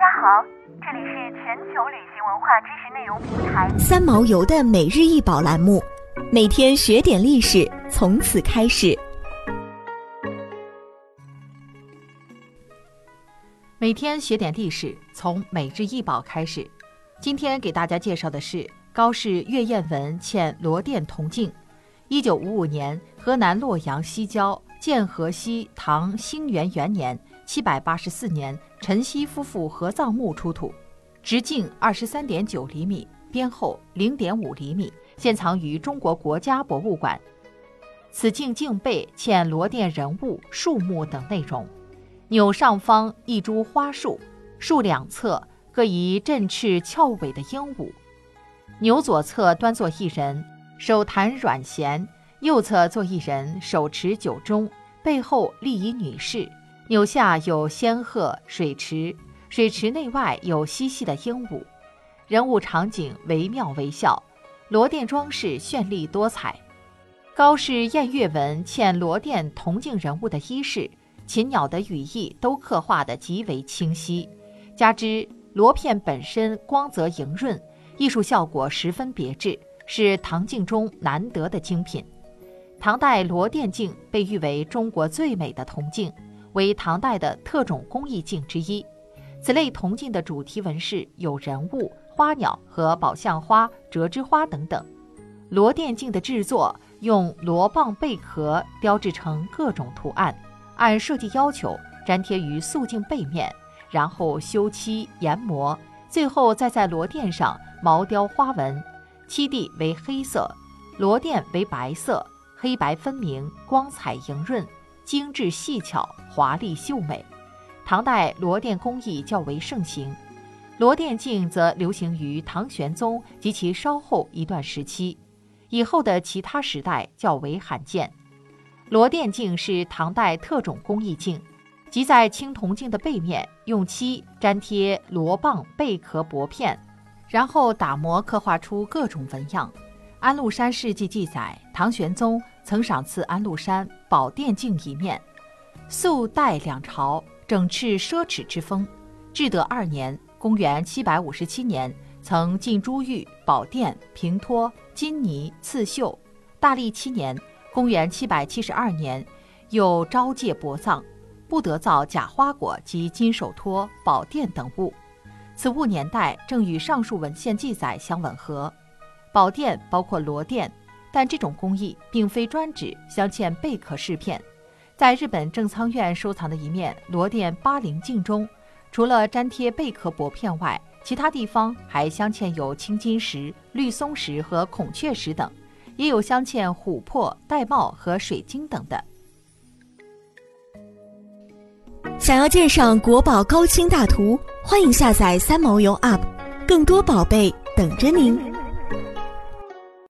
家好，这里是全球旅行文化知识内容平台三毛游的每日一宝栏目，每天学点历史，从此开始。每天学点历史，从每日一宝开始。今天给大家介绍的是高氏月燕文嵌罗甸铜镜。一九五五年，河南洛阳西郊建河西唐兴元元年（七百八十四年），陈熙夫妇合葬墓出土，直径二十三点九厘米，边厚零点五厘米，现藏于中国国家博物馆。此镜镜背嵌罗甸人物、树木等内容。钮上方一株花树，树两侧各一振翅翘尾的鹦鹉。钮左侧端坐一人，手弹软弦；右侧坐一人，手持酒盅，背后立一女士。钮下有仙鹤、水池，水池内外有嬉戏的鹦鹉。人物场景惟妙惟肖，罗甸装饰绚丽多彩。高氏偃月纹嵌罗甸铜镜人物的衣饰。禽鸟的羽翼都刻画得极为清晰，加之螺片本身光泽莹润，艺术效果十分别致，是唐镜中难得的精品。唐代罗甸镜被誉为中国最美的铜镜，为唐代的特种工艺镜之一。此类铜镜的主题纹饰有人物、花鸟和宝相花、折枝花等等。螺钿镜的制作用螺蚌贝壳雕制成各种图案。按设计要求粘贴于素镜背面，然后修漆研磨，最后再在螺钿上毛雕花纹。漆地为黑色，螺钿为白色，黑白分明，光彩莹润，精致细巧，华丽秀美。唐代螺钿工艺较为盛行，螺钿镜则流行于唐玄宗及其稍后一段时期，以后的其他时代较为罕见。螺钿镜是唐代特种工艺镜，即在青铜镜的背面用漆粘贴螺蚌贝壳薄片，然后打磨刻画出各种纹样。安禄山事迹记载，唐玄宗曾赏赐安禄山宝殿镜一面。素代两朝整饬奢侈之风，至德二年（公元757年），曾进珠玉、宝殿、平托、金泥、刺绣。大历七年。公元七百七十二年，又招戒薄葬，不得造假花果及金手托、宝殿等物。此物年代正与上述文献记载相吻合。宝殿包括罗殿，但这种工艺并非专指镶嵌贝壳饰片。在日本正仓院收藏的一面罗殿八棱镜中，除了粘贴贝壳薄片外，其他地方还镶嵌有青金石、绿松石和孔雀石等。也有镶嵌琥珀、玳瑁和水晶等的。想要鉴赏国宝高清大图，欢迎下载三毛游 App，更多宝贝等着您。